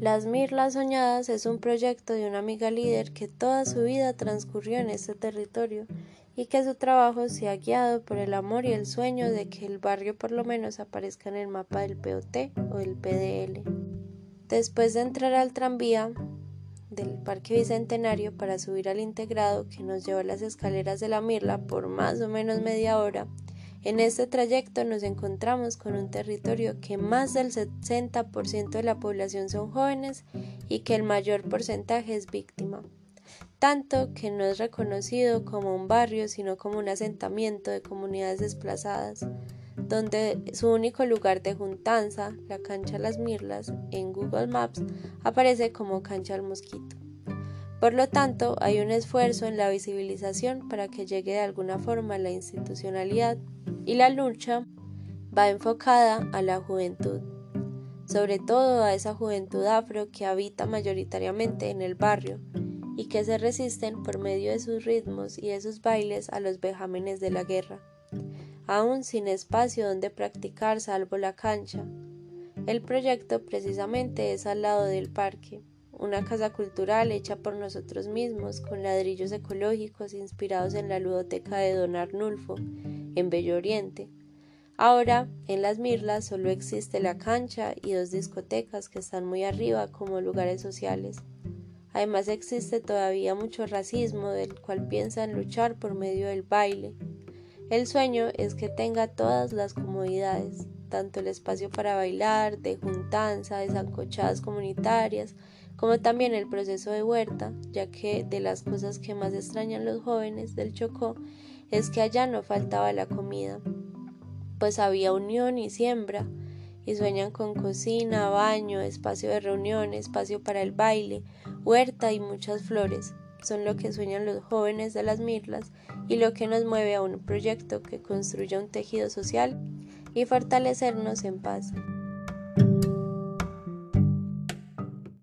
Las Mirlas Soñadas es un proyecto de una amiga líder que toda su vida transcurrió en este territorio y que su trabajo se ha guiado por el amor y el sueño de que el barrio por lo menos aparezca en el mapa del POT o el PDL. Después de entrar al tranvía del Parque Bicentenario para subir al integrado que nos lleva a las escaleras de la Mirla por más o menos media hora, en este trayecto nos encontramos con un territorio que más del 60% de la población son jóvenes y que el mayor porcentaje es víctima, tanto que no es reconocido como un barrio sino como un asentamiento de comunidades desplazadas, donde su único lugar de juntanza, la cancha Las Mirlas, en Google Maps aparece como cancha al mosquito. Por lo tanto, hay un esfuerzo en la visibilización para que llegue de alguna forma la institucionalidad y la lucha va enfocada a la juventud, sobre todo a esa juventud afro que habita mayoritariamente en el barrio y que se resisten por medio de sus ritmos y de sus bailes a los vejámenes de la guerra, aún sin espacio donde practicar salvo la cancha. El proyecto precisamente es al lado del parque, una casa cultural hecha por nosotros mismos con ladrillos ecológicos inspirados en la ludoteca de Don Arnulfo, en Bello Oriente. Ahora, en Las Mirlas solo existe la cancha y dos discotecas que están muy arriba como lugares sociales. Además existe todavía mucho racismo del cual piensan luchar por medio del baile. El sueño es que tenga todas las comodidades, tanto el espacio para bailar, de juntanza, de zancochadas comunitarias, como también el proceso de huerta, ya que de las cosas que más extrañan los jóvenes del Chocó es que allá no faltaba la comida, pues había unión y siembra, y sueñan con cocina, baño, espacio de reunión, espacio para el baile, huerta y muchas flores. Son lo que sueñan los jóvenes de las Mirlas y lo que nos mueve a un proyecto que construya un tejido social y fortalecernos en paz.